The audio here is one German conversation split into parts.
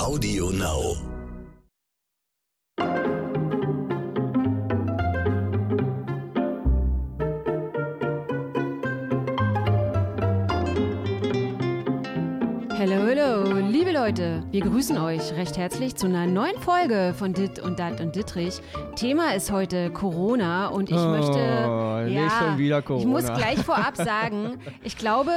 Audio Now. Leute, wir grüßen euch recht herzlich zu einer neuen Folge von Dit und Dat und Dittrich. Thema ist heute Corona und ich Oh, möchte, ja, schon wieder ich muss gleich vorab sagen, ich glaube,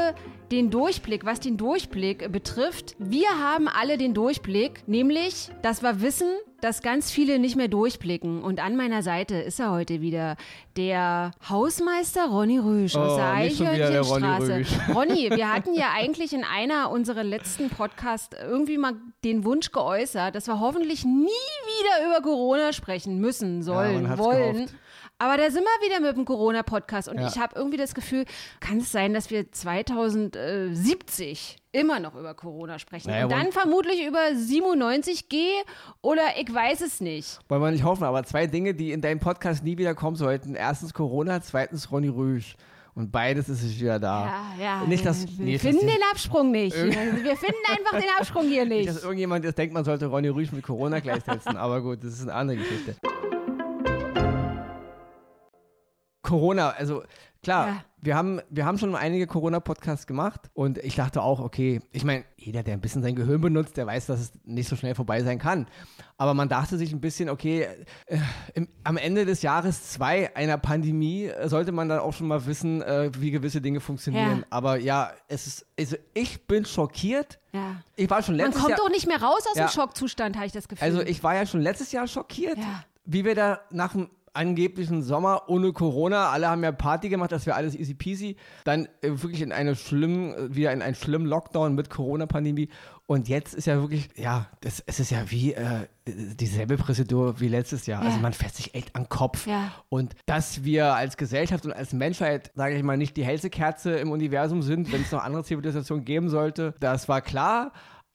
den Durchblick, was den Durchblick betrifft, wir haben alle den Durchblick, nämlich, dass wir wissen, dass ganz viele nicht mehr durchblicken. Und an meiner Seite ist er heute wieder, der Hausmeister Ronny Rüsch aus Oh, der Ronny Eichhörnchenstraße. Rüsch. Ronny, wir hatten ja eigentlich in einer unserer letzten Podcasts irgendwie mal den Wunsch geäußert, dass wir hoffentlich nie wieder über Corona sprechen müssen, sollen, hat's wollen. gehofft. Aber da sind wir wieder mit dem Corona-Podcast und Ja. ich habe irgendwie das Gefühl, kann es sein, dass wir 2070 immer noch über Corona sprechen Naja, und dann vermutlich über 97G oder ich weiß es nicht. Wollen wir nicht hoffen, aber zwei Dinge, die in deinem Podcast nie wieder kommen sollten. Erstens Corona, zweitens Ronny Rüsch. Und beides ist es wieder da. Ja, ja. Nicht, dass, wir nicht, finden dass, den Absprung nicht. Wir finden einfach den Absprung hier nicht, nicht. dass irgendjemand jetzt denkt, man sollte Ronny Rüsch mit Corona gleichsetzen. aber gut, das ist eine andere Geschichte. Corona, also klar, Ja. wir, haben, wir haben schon einige Corona-Podcasts gemacht und ich dachte auch, okay, ich meine, jeder, der ein bisschen sein Gehirn benutzt, der weiß, dass es nicht so schnell vorbei sein kann. Aber man dachte sich ein bisschen, okay, äh, im, am Ende des Jahres zwei einer Pandemie äh, sollte man dann auch schon mal wissen, äh, wie gewisse Dinge funktionieren. Ja. Aber ja, es ist, also ich bin schockiert. Ja. Ich war schon Man letztes kommt Jahr. doch nicht mehr raus aus Ja. dem Schockzustand, habe ich das Gefühl. Also ich war ja schon letztes Jahr schockiert, Ja. wie wir da nach dem angeblichen Sommer ohne Corona, alle haben ja Party gemacht, das wäre alles easy peasy, dann äh, wirklich in eine schlimmen, äh, wieder in einen schlimmen Lockdown mit Corona-Pandemie. Und jetzt ist ja wirklich, ja, das, es ist ja wie äh, dieselbe Prozedur wie letztes Jahr, also Ja. man fässt sich echt an den Kopf. Ja. und dass wir als Gesellschaft und als Menschheit, sage ich mal, nicht die hellste Kerze im Universum sind, wenn es noch andere Zivilisationen geben sollte, das war klar,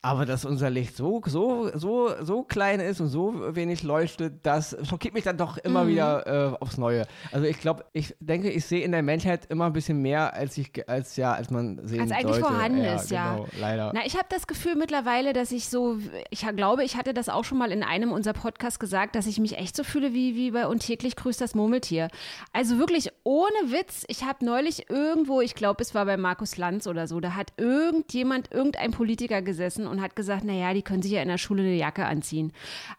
aber dass unser Licht so, so, so, so klein ist und so wenig leuchtet, das schockiert mich dann doch immer Mhm. wieder äh, aufs Neue. Also ich glaube, ich denke, ich sehe in der Menschheit immer ein bisschen mehr, als ich, als ja, als man sehen Als eigentlich sollte. vorhanden ist, ja. Genau, leider. Na, ich habe das Gefühl mittlerweile, dass ich so, ich glaube, ich hatte das auch schon mal in einem unserer Podcasts gesagt, dass ich mich echt so fühle wie, wie bei Und täglich grüßt das Murmeltier. Also wirklich ohne Witz, ich habe neulich irgendwo, ich glaube, es war bei Markus Lanz oder so, da hat irgendjemand, irgendein Politiker gesessen und hat gesagt, naja, die können sich ja in der Schule eine Jacke anziehen.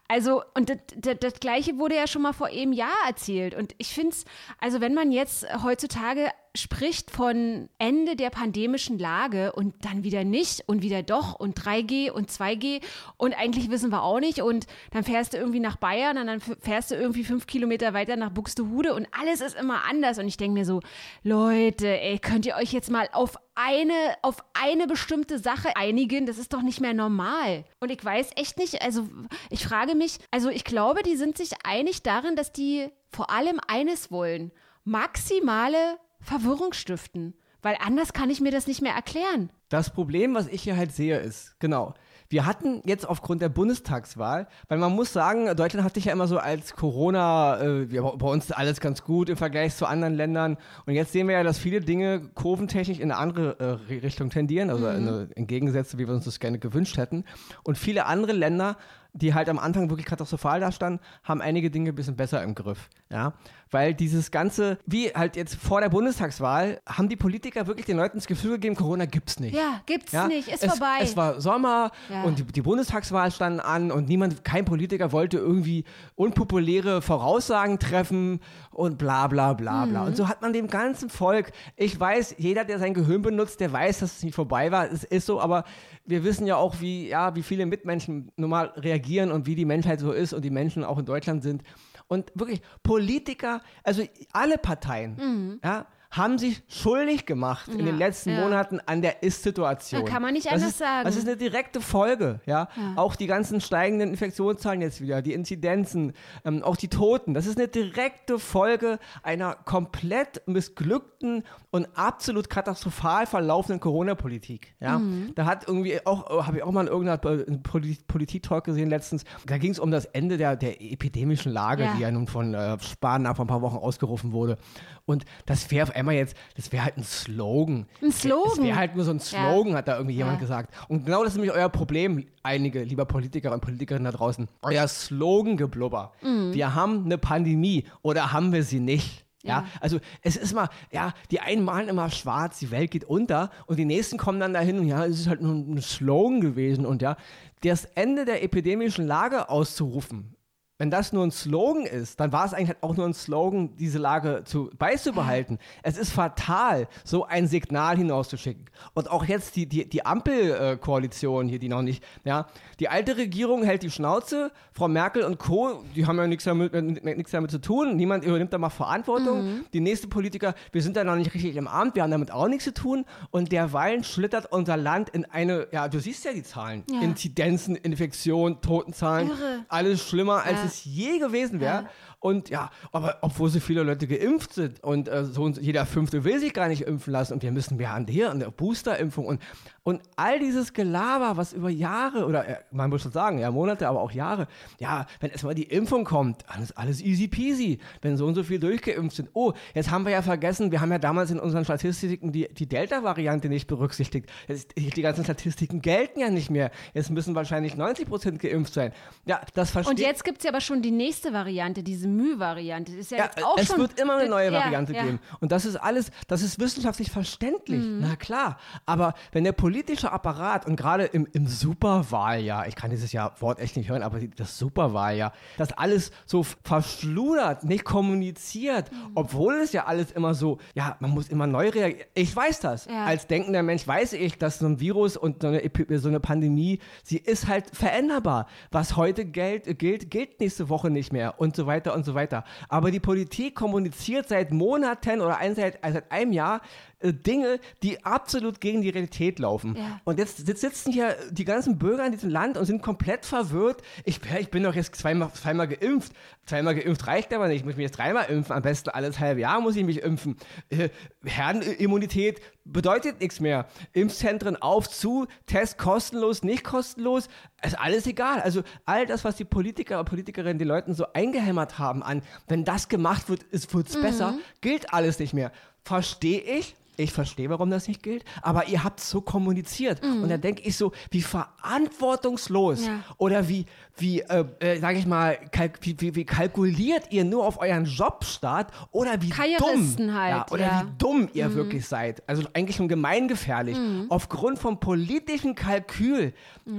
Also, und das, das, Gleiche wurde ja schon mal vor einem Jahr erzählt. Und ich finde es, also wenn man jetzt heutzutage spricht von Ende der pandemischen Lage und dann wieder nicht und wieder doch und 3G und 2G und eigentlich wissen wir auch nicht und dann fährst du irgendwie nach Bayern und dann fährst du irgendwie fünf Kilometer weiter nach Buxtehude und alles ist immer anders und ich denke mir so, Leute, ey, könnt ihr euch jetzt mal auf eine, auf eine bestimmte Sache einigen? Das ist doch nicht mehr normal. Und ich weiß echt nicht, also ich frage mich, also ich glaube, die sind sich einig darin, dass die vor allem eines wollen, maximale Verwirrung stiften. Weil anders kann ich mir das nicht mehr erklären. Das Problem, was ich hier halt sehe, ist, genau, wir hatten jetzt aufgrund der Bundestagswahl, weil man muss sagen, Deutschland hat sich ja immer so als Corona, äh, bei uns alles ganz gut im Vergleich zu anderen Ländern. Und jetzt sehen wir ja, dass viele Dinge kurventechnisch in eine andere äh, Richtung tendieren, also in, eine, in Gegensätze, wie wir uns das gerne gewünscht hätten. Und viele andere Länder, die halt am Anfang wirklich katastrophal dastanden, haben einige Dinge ein bisschen besser im Griff. Ja, weil dieses Ganze, wie halt jetzt vor der Bundestagswahl, haben die Politiker wirklich den Leuten das Gefühl gegeben, Corona gibt's nicht. Ja, gibt's Ja, nicht, ist es, vorbei. Es war Sommer Ja. und die, die Bundestagswahl standen an und niemand, kein Politiker wollte irgendwie unpopuläre Voraussagen treffen und bla bla bla Mhm. bla. Und so hat man dem ganzen Volk, ich weiß, jeder, der sein Gehirn benutzt, der weiß, dass es nicht vorbei war. Es ist so, aber wir wissen ja auch, wie, ja, wie viele Mitmenschen normal reagieren und wie die Menschheit so ist und die Menschen auch in Deutschland sind. Und wirklich, Politiker, also alle Parteien, ja, haben sich schuldig gemacht in. Ja, den letzten ja. Monaten an der Ist-Situation. Da kann man nicht Das anders ist, sagen. Das ist eine direkte Folge, ja. Auch die ganzen steigenden Infektionszahlen jetzt wieder, die Inzidenzen, ähm, auch die Toten. Das ist eine direkte Folge einer komplett missglückten und absolut katastrophal verlaufenden Corona-Politik, ja. Mhm. Da hat irgendwie auch, habe ich auch mal in irgendeiner Polit- Politik-Talk gesehen letztens, da ging es um das Ende der, der epidemischen Lage, Ja. die ja nun von äh, Spahn nach ein paar Wochen ausgerufen wurde. Und das wäre einmal jetzt, das wäre halt ein Slogan. Ein Slogan. Das wäre halt nur so ein Slogan, Ja. hat da irgendwie jemand Ja. gesagt. Und genau das ist nämlich euer Problem, einige lieber Politiker und Politikerinnen da draußen. Euer Slogan-Geblubber. Mhm. Wir haben eine Pandemie oder haben wir sie nicht? Ja. Ja. also es ist mal, ja, die einen malen immer schwarz, die Welt geht unter und die nächsten kommen dann dahin und ja, es ist halt nur ein Slogan gewesen und ja, das Ende der epidemischen Lage auszurufen, wenn das nur ein Slogan ist, dann war es eigentlich halt auch nur ein Slogan, diese Lage zu, beizubehalten. Es ist fatal, so ein Signal hinauszuschicken. Und auch jetzt die, die, die Ampelkoalition hier, die noch nicht, ja, die alte Regierung hält die Schnauze, Frau Merkel und Co., die haben ja nichts damit, äh, nichts damit zu tun, niemand übernimmt da mal Verantwortung. Die nächste Politiker, wir sind da noch nicht richtig im Amt, wir haben damit auch nichts zu tun. Und derweilen schlittert unser Land in eine, ja, du siehst ja die Zahlen, Ja. Inzidenzen, Infektionen, Totenzahlen, Irre. alles schlimmer, als Ja. es je gewesen wäre. Ja. Und ja, aber obwohl so viele Leute geimpft sind und äh, so jeder Fünfte will sich gar nicht impfen lassen und wir müssen mehr an der, an der Boosterimpfung und, und all dieses Gelaber, was über Jahre oder äh, man muss schon sagen, ja, Monate, aber auch Jahre, ja, wenn erstmal die Impfung kommt, dann ist alles easy peasy, wenn so und so viel durchgeimpft sind. Oh, jetzt haben wir ja vergessen, wir haben ja damals in unseren Statistiken die, die Delta-Variante nicht berücksichtigt. Jetzt, die ganzen Statistiken gelten ja nicht mehr. Jetzt müssen wahrscheinlich 90 Prozent geimpft sein. Ja, das verstehe Und jetzt gibt es ja aber schon die nächste Variante, diese Müh-Variante. Ist ja, Ja, jetzt auch es schon. wird immer eine neue Ja, Variante ja. geben. Und das ist alles, das ist wissenschaftlich verständlich. Mhm. Na klar. Aber wenn der politische Apparat und gerade im, im Superwahljahr, ich kann dieses Jahr Wort echt nicht hören, aber das Superwahljahr, das alles so verschludert, nicht kommuniziert, Mhm. obwohl es ja alles immer so, ja, man muss immer neu reagieren. Ich weiß das. Ja. Als denkender Mensch weiß ich, dass so ein Virus und so eine, so eine Pandemie, sie ist halt veränderbar. Was heute gilt, gilt, gilt nächste Woche nicht mehr und so weiter und so weiter. Aber die Politik kommuniziert seit Monaten oder seit, seit einem Jahr Dinge, die absolut gegen die Realität laufen. Ja. Und jetzt sitz- sitzen hier die ganzen Bürger in diesem Land und sind komplett verwirrt. Ich, ich bin doch jetzt zweimal, zweimal geimpft. Zweimal geimpft reicht aber nicht. Ich muss mich jetzt dreimal impfen. Am besten alles halbe Jahr muss ich mich impfen. Äh, Herdenimmunität bedeutet nichts mehr. Impfzentren auf, zu, Test kostenlos, nicht kostenlos. Ist alles egal. Also all das, was die Politiker und Politikerinnen den Leuten so eingehämmert haben an, wenn das gemacht wird, wird es besser, gilt alles nicht mehr. Verstehe ich. Ich verstehe, warum das nicht gilt, aber ihr habt so kommuniziert. Und da denke ich so, wie verantwortungslos Ja. oder wie, wie äh, äh, sage ich mal, wie, wie, wie kalkuliert ihr nur auf euren Jobstart oder wie dumm, halt, ja, oder ja. wie dumm ihr wirklich seid. Also eigentlich schon gemeingefährlich. Aufgrund vom politischen Kalkül.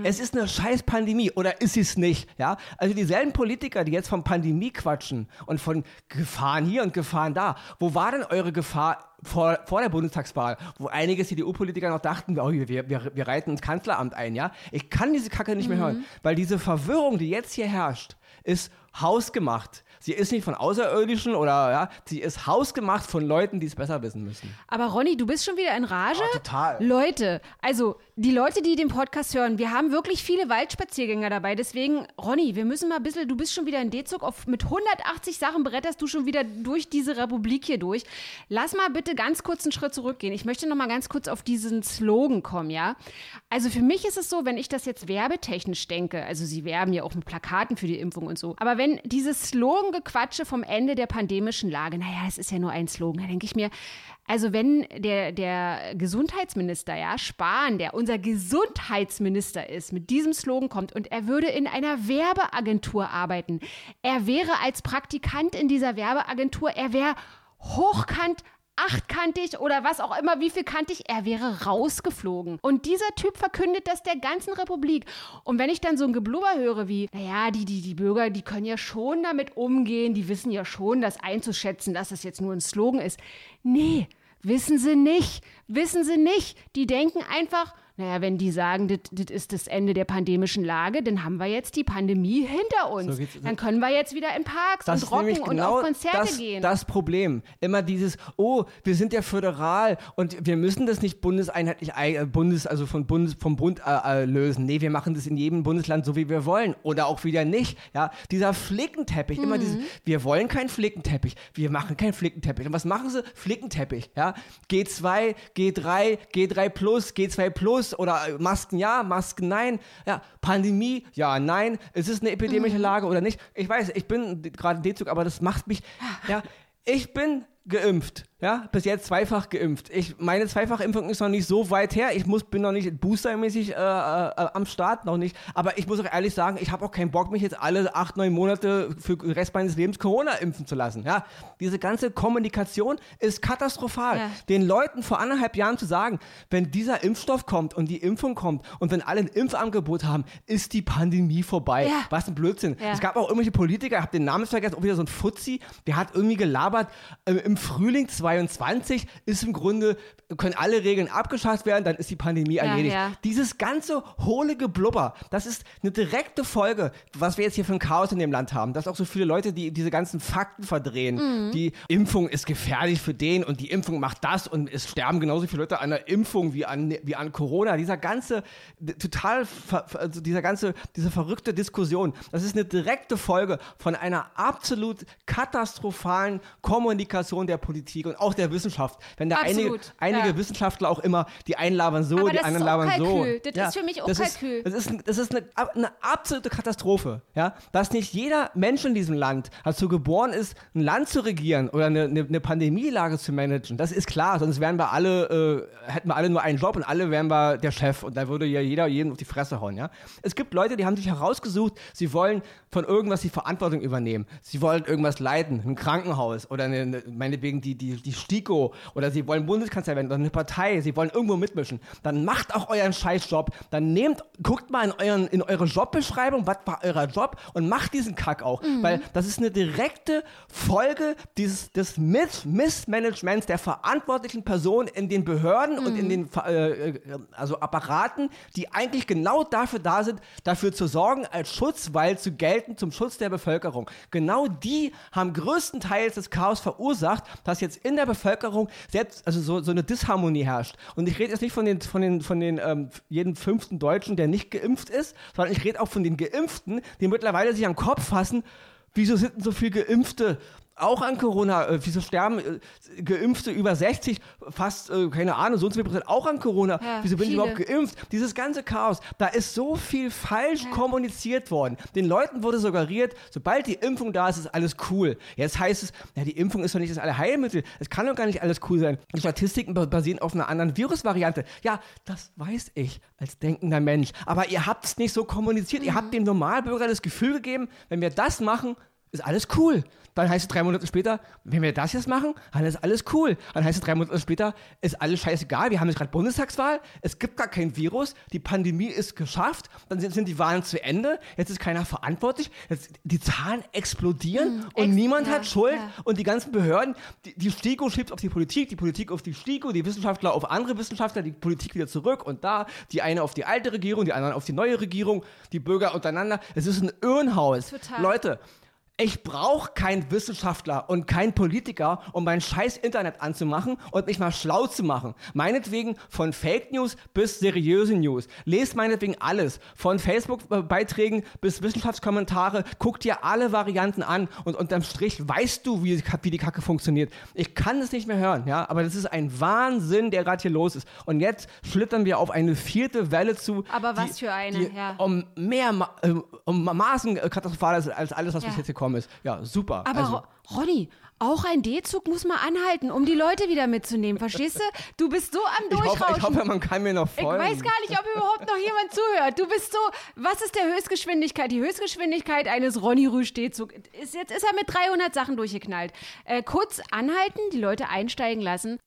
Es ist eine scheiß Pandemie oder ist es nicht? Ja? Also dieselben Politiker, die jetzt von Pandemie quatschen und von Gefahren hier und Gefahren da. Wo war denn eure Gefahr vor, vor der Bundestagswahl, wo einige CDU-Politiker noch dachten, oh, wir, wir, wir reiten ins Kanzleramt ein, ja? Ich kann diese Kacke nicht mehr hören, weil diese Verwirrung, die jetzt hier herrscht, ist hausgemacht. Sie ist nicht von Außerirdischen oder, ja, sie ist hausgemacht von Leuten, die es besser wissen müssen. Aber Ronny, du bist schon wieder in Rage? Oh, total. Leute, also die Leute, die den Podcast hören, wir haben wirklich viele Waldspaziergänger dabei. Deswegen, Ronny, wir müssen mal ein bisschen, du bist schon wieder in D-Zug, auf, mit 180 Sachen bretterst du schon wieder durch diese Republik hier durch. Lass mal bitte ganz kurz einen Schritt zurückgehen. Ich möchte noch mal ganz kurz auf diesen Slogan kommen, ja? Also für mich ist es so, wenn ich das jetzt werbetechnisch denke, also sie werben ja auch mit Plakaten für die Impfung und so, aber wenn dieses Slogan-Gequatsche vom Ende der pandemischen Lage, naja, es ist ja nur ein Slogan, da denke ich mir, also wenn der, der Gesundheitsminister, ja, Spahn, der unser Gesundheitsminister ist, mit diesem Slogan kommt und er würde in einer Werbeagentur arbeiten, er wäre als Praktikant in dieser Werbeagentur, er wäre hochkant achtkantig oder was auch immer, wie viel kantig, er wäre rausgeflogen. Und dieser Typ verkündet das der ganzen Republik. Und wenn ich dann so ein Geblubber höre wie, naja, die, die, die Bürger, die können ja schon damit umgehen, die wissen ja schon, das einzuschätzen, dass das jetzt nur ein Slogan ist. Nee, wissen sie nicht. Wissen sie nicht. Die denken einfach, naja, wenn die sagen, das ist das Ende der pandemischen Lage, dann haben wir jetzt die Pandemie hinter uns. So dann können wir jetzt wieder in Parks Das und rocken und genau auf Konzerte das, gehen. das Problem. Immer dieses, oh, wir sind ja föderal und wir müssen das nicht bundeseinheitlich, äh, Bundes, also von Bundes, vom Bund äh, äh, lösen. Nee, wir machen das in jedem Bundesland so, wie wir wollen. Oder auch wieder nicht. Ja, dieser Flickenteppich, immer dieses, Mhm. wir wollen keinen Flickenteppich. Wir machen keinen Flickenteppich. Und was machen sie? Flickenteppich. Ja, G2, G3, G3 Plus, G2 Plus oder äh, Masken ja, Masken nein. Ja, Pandemie, ja, nein. Ist es eine epidemische Mhm. Lage oder nicht? Ich weiß, ich bin gerade in D-Zug, aber das macht mich, ja, ich bin geimpft. Ja, bis jetzt zweifach geimpft. Ich, meine Zweifachimpfung ist noch nicht so weit her. Ich muss, bin noch nicht boostermäßig äh, äh, am Start, noch nicht. Aber ich muss auch ehrlich sagen, ich habe auch keinen Bock, mich jetzt alle acht, neun Monate für den Rest meines Lebens Corona impfen zu lassen. Ja, diese ganze Kommunikation ist katastrophal. Ja. Den Leuten vor anderthalb Jahren zu sagen, wenn dieser Impfstoff kommt und die Impfung kommt und wenn alle ein Impfangebot haben, ist die Pandemie vorbei. Ja. Was ein Blödsinn. Ja. Es gab auch irgendwelche Politiker, ich habe den Namen vergessen, auch wieder so ein Fuzzi, der hat irgendwie gelabert, äh, im Frühling 22 ist im Grunde, können alle Regeln abgeschafft werden, dann ist die Pandemie ja, erledigt. Ja. Dieses ganze hohle Geblubber, das ist eine direkte Folge, was wir jetzt hier für ein Chaos in dem Land haben. Dass auch so viele Leute, die diese ganzen Fakten verdrehen, mhm. die Impfung ist gefährlich für den und die Impfung macht das und es sterben genauso viele Leute an der Impfung wie an, wie an Corona. Dieser ganze, total, also dieser ganze, diese verrückte Diskussion, das ist eine direkte Folge von einer absolut katastrophalen Kommunikation der Politik und auch der Wissenschaft. Wenn da einige, einige ja. Wissenschaftler auch immer, die einen labern so, Aber die anderen labern so. Das ja, ist für mich auch das Kalkül. Ist, das ist, das ist eine, eine, absolute Katastrophe. Ja? Dass nicht jeder Mensch in diesem Land dazu geboren ist, ein Land zu regieren oder eine, eine, eine Pandemielage zu managen. Das ist klar, sonst wären wir alle, äh, hätten wir alle nur einen Job und alle wären wir der Chef und da würde ja jeder jeden auf die Fresse hauen. Ja? Es gibt Leute, die haben sich herausgesucht, sie wollen von irgendwas die Verantwortung übernehmen. Sie wollen irgendwas leiten, ein Krankenhaus oder eine, eine, meinetwegen die, die, die STIKO oder sie wollen Bundeskanzler werden oder eine Partei, sie wollen irgendwo mitmischen. Dann macht auch euren Scheißjob. Dann nehmt, guckt mal in, euren, in eure Jobbeschreibung, was war euer Job und macht diesen Kack auch. Mhm. Weil das ist eine direkte Folge dieses, des Miss Missmanagements der verantwortlichen Personen in den Behörden mhm. und in mhm. den äh, äh, also Apparaten, die eigentlich genau dafür da sind, dafür zu sorgen, als Schutzwall zu gelten zum Schutz der Bevölkerung. Genau die haben größtenteils das Chaos verursacht, dass jetzt in der Bevölkerung selbst, also so, so eine Disharmonie herrscht. Und ich rede jetzt nicht von den, von den, von den ähm, jeden fünften Deutschen, der nicht geimpft ist, sondern ich rede auch von den Geimpften, die mittlerweile sich am Kopf fassen, wieso sind denn so viele Geimpfte auch an Corona. Äh, wieso sterben äh, Geimpfte über 60, fast, äh, keine Ahnung, so und so viel Prozent auch an Corona? Ja, wieso bin viele. ich überhaupt geimpft? Dieses ganze Chaos, da ist so viel falsch ja. kommuniziert worden. Den Leuten wurde suggeriert, sobald die Impfung da ist, ist alles cool. Jetzt heißt es, ja, die Impfung ist doch nicht das Allheilmittel. Es kann doch gar nicht alles cool sein. Die Statistiken basieren auf einer anderen Virusvariante. Ja, das weiß ich als denkender Mensch. Aber ihr habt es nicht so kommuniziert. Mhm. Ihr habt dem Normalbürger das Gefühl gegeben, wenn wir das machen, ist alles cool. Dann heißt es drei Monate später, wenn wir das jetzt machen, dann ist alles cool. Dann heißt es drei Monate später, ist alles scheißegal. Wir haben jetzt gerade Bundestagswahl, es gibt gar kein Virus, die Pandemie ist geschafft, dann sind, sind die Wahlen zu Ende, jetzt ist keiner verantwortlich, jetzt, die Zahlen explodieren mhm, und ex niemand ja, hat Schuld ja. und die ganzen Behörden, die, die STIKO schiebt auf die Politik, die Politik auf die STIKO, die Wissenschaftler auf andere Wissenschaftler, die Politik wieder zurück und da, die eine auf die alte Regierung, die anderen auf die neue Regierung, die Bürger untereinander. Es ist ein Irrenhaus. Total. Leute, ich brauche keinen Wissenschaftler und keinen Politiker, um mein scheiß Internet anzumachen und mich mal schlau zu machen. Meinetwegen von Fake News bis seriöse News. Lest meinetwegen alles. Von Facebook-Beiträgen bis Wissenschaftskommentare. Guck dir alle Varianten an und unterm Strich weißt du, wie, wie die Kacke funktioniert. Ich kann es nicht mehr hören, ja, aber das ist ein Wahnsinn, der gerade hier los ist. Und jetzt schlittern wir auf eine vierte Welle zu. Aber was die, für eine, die ja. Um mehr, äh, um Maßen katastrophal ist als alles, was ja. bis jetzt hier kommt gekommen ist. Ja, super. Aber also, Ronny, auch ein D-Zug muss man anhalten, um die Leute wieder mitzunehmen. Verstehst du? Du bist so am Durchrauschen. Ich hoffe, ich hoffe man kann mir noch folgen. Ich weiß gar nicht, ob überhaupt noch jemand zuhört. Du bist so, was ist der Höchstgeschwindigkeit? Die Höchstgeschwindigkeit eines Ronny Rüsch D-Zug. Jetzt ist er mit 300 Sachen durchgeknallt. Äh, kurz anhalten, die Leute einsteigen lassen.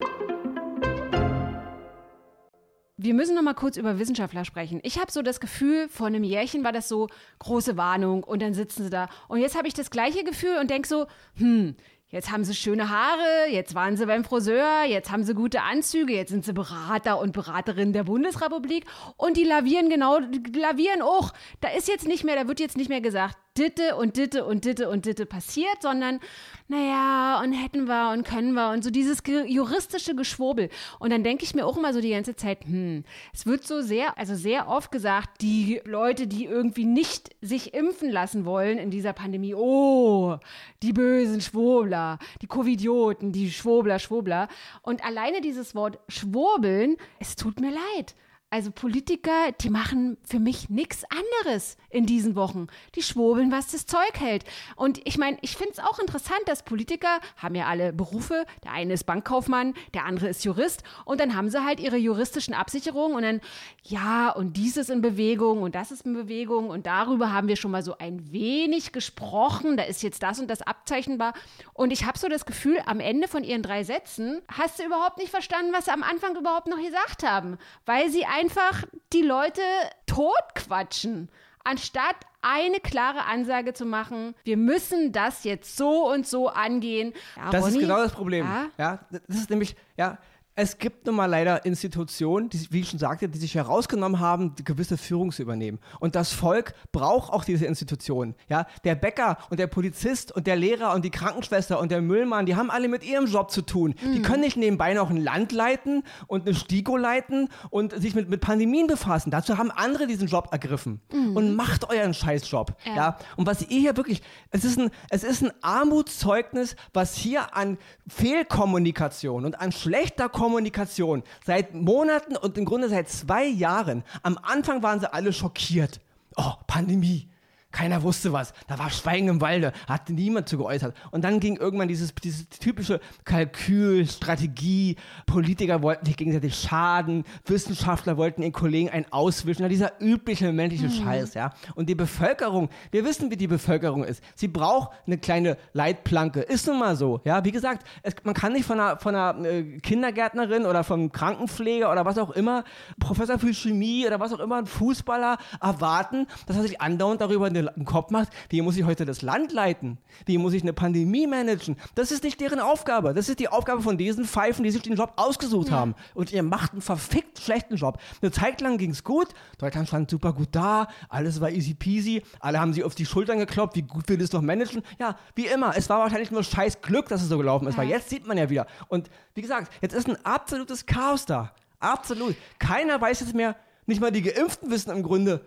Wir müssen noch mal kurz über Wissenschaftler sprechen. Ich habe so das Gefühl, vor einem Jährchen war das so große Warnung und dann sitzen sie da. Und jetzt habe ich das gleiche Gefühl und denke so, hm, Jetzt haben sie schöne Haare, jetzt waren sie beim Friseur, jetzt haben sie gute Anzüge, jetzt sind sie Berater und Beraterinnen der Bundesrepublik und die lavieren genau, die lavieren auch. Da ist jetzt nicht mehr, da wird jetzt nicht mehr gesagt, Ditte und Ditte und Ditte und Ditte passiert, sondern naja, und hätten wir und können wir und so dieses juristische Geschwurbel. Und dann denke ich mir auch immer so die ganze Zeit, hm, es wird so sehr, also sehr oft gesagt, die Leute, die irgendwie nicht sich impfen lassen wollen in dieser Pandemie, oh, die bösen Schwurbler, die Covidioten, die Schwurbler, Schwurbler. Und alleine dieses Wort Schwurbeln, es tut mir leid. Also Politiker, die machen für mich nichts anderes in diesen Wochen. Die schwurbeln, was das Zeug hält. Und ich meine, ich finde es auch interessant, dass Politiker haben ja alle Berufe. Der eine ist Bankkaufmann, der andere ist Jurist. Und dann haben sie halt ihre juristischen Absicherungen und dann, ja, und dies ist in Bewegung und das ist in Bewegung und darüber haben wir schon mal so ein wenig gesprochen. Da ist jetzt das und das abzeichnbar. Und ich habe so das Gefühl, am Ende von ihren drei Sätzen hast du überhaupt nicht verstanden, was sie am Anfang überhaupt noch gesagt haben. Weil sie einfach die Leute totquatschen, anstatt eine klare Ansage zu machen, wir müssen das jetzt so und so angehen. Ja, das Ronny, ist genau das Problem. Ja? ja, das ist nämlich, ja, es gibt nun mal leider Institutionen, die, wie ich schon sagte, die sich herausgenommen haben, gewisse Führung zu übernehmen. Und das Volk braucht auch diese Institutionen. Ja, der Bäcker und der Polizist und der Lehrer und die Krankenschwester und der Müllmann, die haben alle mit ihrem Job zu tun. Mhm. Die können nicht nebenbei noch ein Land leiten und eine Stiko leiten und sich mit, mit Pandemien befassen. Dazu haben andere diesen Job ergriffen. Mhm. Und macht euren Scheißjob. Ja. ja. Und was ihr hier wirklich, es ist ein, es ist ein Armutszeugnis, was hier an Fehlkommunikation und an schlechter Kommunikation Kommunikation seit Monaten und im Grunde seit zwei Jahren. Am Anfang waren sie alle schockiert. Oh, Pandemie. Keiner wusste was. Da war Schweigen im Walde, hat niemand zu geäußert. Und dann ging irgendwann dieses, dieses typische Kalkül, Strategie, Politiker wollten sich gegenseitig schaden, Wissenschaftler wollten ihren Kollegen einen auswischen, dieser übliche menschliche mhm. Scheiß, ja. Und die Bevölkerung, wir wissen, wie die Bevölkerung ist. Sie braucht eine kleine Leitplanke. Ist nun mal so, ja. Wie gesagt, es, man kann nicht von einer, von einer äh, Kindergärtnerin oder vom Krankenpfleger oder was auch immer, Professor für Chemie oder was auch immer, ein Fußballer erwarten, dass er sich andauernd darüber eine im Kopf macht, wie muss ich heute das Land leiten? Wie muss ich eine Pandemie managen? Das ist nicht deren Aufgabe. Das ist die Aufgabe von diesen Pfeifen, die sich den Job ausgesucht ja. haben. Und ihr macht einen verfickt schlechten Job. Eine Zeit lang ging es gut. Deutschland stand super gut da. Alles war easy peasy. Alle haben sich auf die Schultern geklopft. Wie gut wir das doch managen? Ja, wie immer. Es war wahrscheinlich nur scheiß Glück, dass es so gelaufen ist. Ja. Weil jetzt sieht man ja wieder. Und wie gesagt, jetzt ist ein absolutes Chaos da. Absolut. Keiner weiß jetzt mehr, nicht mal die Geimpften wissen im Grunde,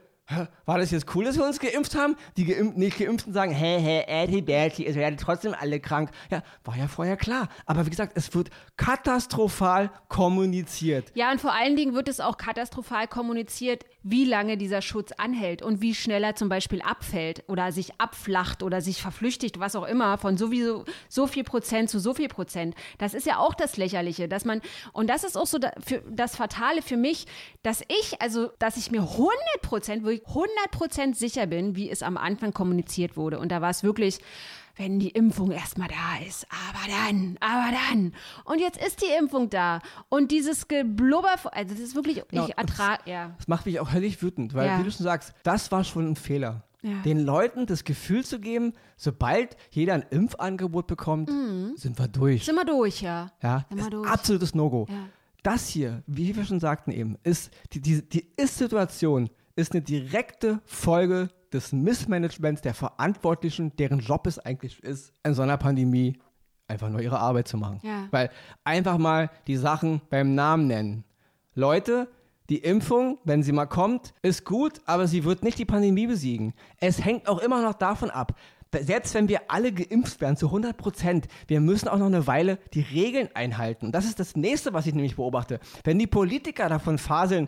war das jetzt cool, dass wir uns geimpft haben? Die Geimpf nicht Geimpften sagen, hä, hä, Eddie Bertie, es werden trotzdem alle krank. Ja, war ja vorher klar. Aber wie gesagt, es wird katastrophal kommuniziert. Ja, und vor allen Dingen wird es auch katastrophal kommuniziert, wie lange dieser Schutz anhält und wie schnell er zum Beispiel abfällt oder sich abflacht oder sich verflüchtigt, was auch immer, von sowieso so viel Prozent zu so viel Prozent. Das ist ja auch das Lächerliche, dass man, und das ist auch so das Fatale für mich, dass ich, also, dass ich mir 100 Prozent, wirklich 100% sicher bin, wie es am Anfang kommuniziert wurde. Und da war es wirklich, wenn die Impfung erstmal da ist. Aber dann, aber dann. Und jetzt ist die Impfung da. Und dieses Geblubber, also das ist wirklich, genau, ich ertrage, ja. Das macht mich auch höllisch wütend, weil, ja. wie du schon sagst, das war schon ein Fehler. Ja. Den Leuten das Gefühl zu geben, sobald jeder ein Impfangebot bekommt, mhm. sind wir durch. Sind wir durch, ja. Ja, sind wir durch. absolutes No-Go. Ja. Das hier, wie wir schon sagten eben, ist die, die, die Ist-Situation ist eine direkte Folge des Missmanagements der Verantwortlichen, deren Job es eigentlich ist, in so einer Pandemie einfach nur ihre Arbeit zu machen. Ja. Weil einfach mal die Sachen beim Namen nennen. Leute, die Impfung, wenn sie mal kommt, ist gut, aber sie wird nicht die Pandemie besiegen. Es hängt auch immer noch davon ab, selbst wenn wir alle geimpft werden, zu 100 Prozent, wir müssen auch noch eine Weile die Regeln einhalten. Und das ist das nächste, was ich nämlich beobachte. Wenn die Politiker davon faseln,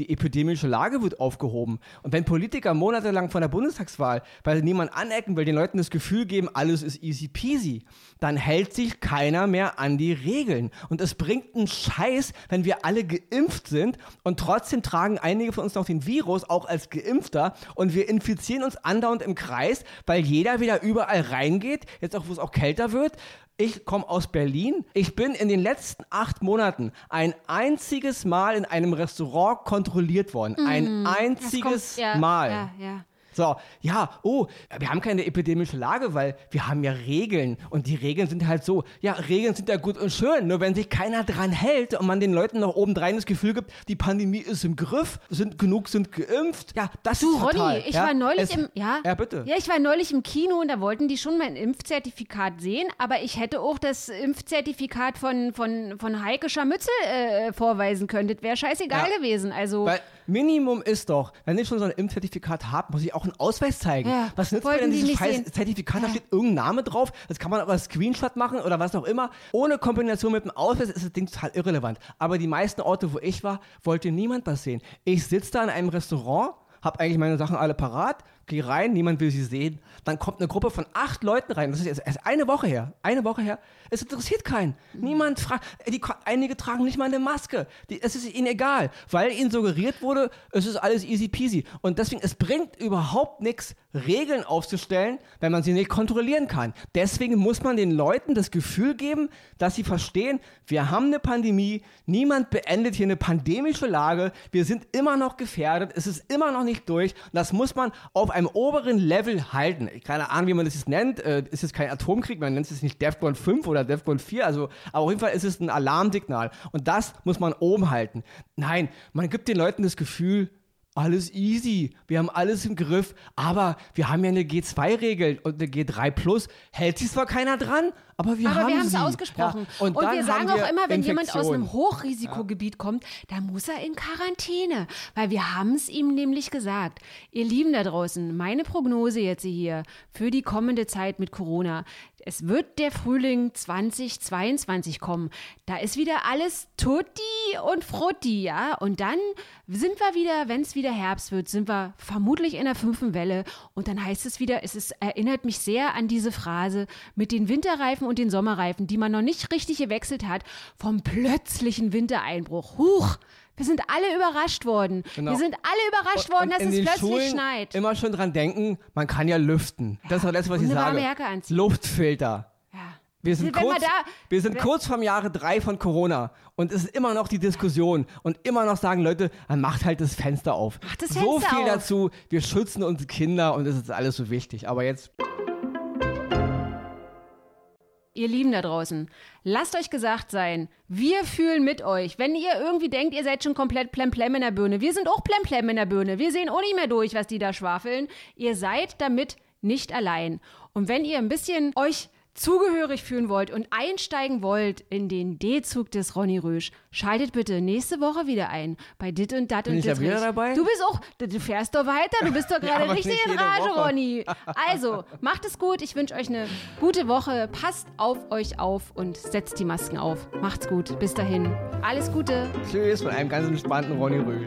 die epidemische Lage wird aufgehoben. Und wenn Politiker monatelang von der Bundestagswahl, weil niemand anecken will, den Leuten das Gefühl geben, alles ist easy peasy, dann hält sich keiner mehr an die Regeln. Und es bringt einen Scheiß, wenn wir alle geimpft sind und trotzdem tragen einige von uns noch den Virus, auch als Geimpfter, und wir infizieren uns andauernd im Kreis, weil jeder wieder überall reingeht, jetzt auch, wo es auch kälter wird, ich komme aus Berlin. Ich bin in den letzten acht Monaten ein einziges Mal in einem Restaurant kontrolliert worden. Mm, ein einziges kommt, ja, Mal. Ja, ja. So, ja, oh, wir haben keine epidemische Lage, weil wir haben ja Regeln. Und die Regeln sind halt so, ja, Regeln sind ja gut und schön, nur wenn sich keiner dran hält und man den Leuten noch obendrein das Gefühl gibt, die Pandemie ist im Griff, sind genug sind geimpft. Ja, das du, ist fatal. Ronny, ich ja, war neulich es, im, ja, ja, bitte. Ja, ich war neulich im Kino und da wollten die schon mein Impfzertifikat sehen, aber ich hätte auch das Impfzertifikat von, von, von Heike Scharmützel äh, vorweisen können. Das wäre scheißegal ja. gewesen. Also. Weil Minimum ist doch, wenn ich schon so ein Impfzertifikat habe, muss ich auch einen Ausweis zeigen. Ja, was nützt mir denn die dieses scheiß sehen. Zertifikat? Da steht irgendein Name drauf. Das kann man aber Screenshot machen oder was auch immer. Ohne Kombination mit dem Ausweis ist das Ding total irrelevant. Aber die meisten Orte, wo ich war, wollte niemand was sehen. Ich sitze da in einem Restaurant, habe eigentlich meine Sachen alle parat, gehe rein, niemand will sie sehen. Dann kommt eine Gruppe von acht Leuten rein. Das ist erst- eine Woche her. Eine Woche her. Es interessiert keinen. Niemand fragt. Die, einige tragen nicht mal eine Maske. Die, es ist ihnen egal, weil ihnen suggeriert wurde, es ist alles easy peasy. Und deswegen, es bringt überhaupt nichts, Regeln aufzustellen, wenn man sie nicht kontrollieren kann. Deswegen muss man den Leuten das Gefühl geben, dass sie verstehen, wir haben eine Pandemie, niemand beendet hier eine pandemische Lage, wir sind immer noch gefährdet, es ist immer noch nicht durch. Das muss man auf einem oberen Level halten. Keine Ahnung, wie man das jetzt nennt. Äh, ist es kein Atomkrieg, man nennt es nicht DEFCON 5 oder DEFCON 4, also aber auf jeden Fall ist es ein Alarmsignal. Und das muss man oben halten. Nein, man gibt den Leuten das Gefühl, alles easy, wir haben alles im Griff, aber wir haben ja eine G2-Regel und eine G3 Plus, hält sich zwar keiner dran, aber wir Aber haben wir es ausgesprochen. Ja, und dann wir sagen haben auch immer, wenn jemand aus einem Hochrisikogebiet kommt, dann muss er in Quarantäne. Weil wir haben es ihm nämlich gesagt. Ihr Lieben da draußen, meine Prognose jetzt hier für die kommende Zeit mit Corona. Es wird der Frühling 2022 kommen. Da ist wieder alles tutti und frutti, ja. Und dann sind wir wieder, wenn es wieder Herbst wird, sind wir vermutlich in der fünften Welle. Und dann heißt es wieder, es ist, erinnert mich sehr an diese Phrase mit den Winterreifen und den Sommerreifen, die man noch nicht richtig gewechselt hat, vom plötzlichen Wintereinbruch. Huch! Wir sind alle überrascht worden. Genau. Wir sind alle überrascht worden, Und dass es plötzlich Schulen schneit. Immer schon dran denken, man kann ja lüften. das ist das Letzte, was und ich sage. Luftfilter. Ja. Wir sind, Wenn man kurz, da- wir sind kurz vom Jahre drei von Corona und es ist immer noch die Diskussion und immer noch sagen Leute, dann macht halt das Fenster auf. Macht das so Fenster viel auf. dazu, wir schützen unsere Kinder und es ist alles so wichtig. Aber jetzt Ihr Lieben da draußen, lasst euch gesagt sein, wir fühlen mit euch. Wenn ihr irgendwie denkt, ihr seid schon komplett plemplem in der Birne, wir sind auch plemplem in der Birne. Wir sehen auch nicht mehr durch, was die da schwafeln. Ihr seid damit nicht allein. Und wenn ihr ein bisschen euch zugehörig fühlen wollt und einsteigen wollt in den D-Zug des Ronny Rösch, schaltet bitte nächste Woche wieder ein bei Dit und Dat und ich da Dittrich. wieder dabei? Du bist auch, du fährst doch weiter, du bist doch gerade aber richtig in Rage, Woche. Ronny. Also, macht es gut. Ich wünsche euch eine gute Woche. Passt auf euch auf und setzt die Masken auf. Macht's gut. Bis dahin. Alles Gute. tschüss von einem ganz entspannten Ronny Rühl.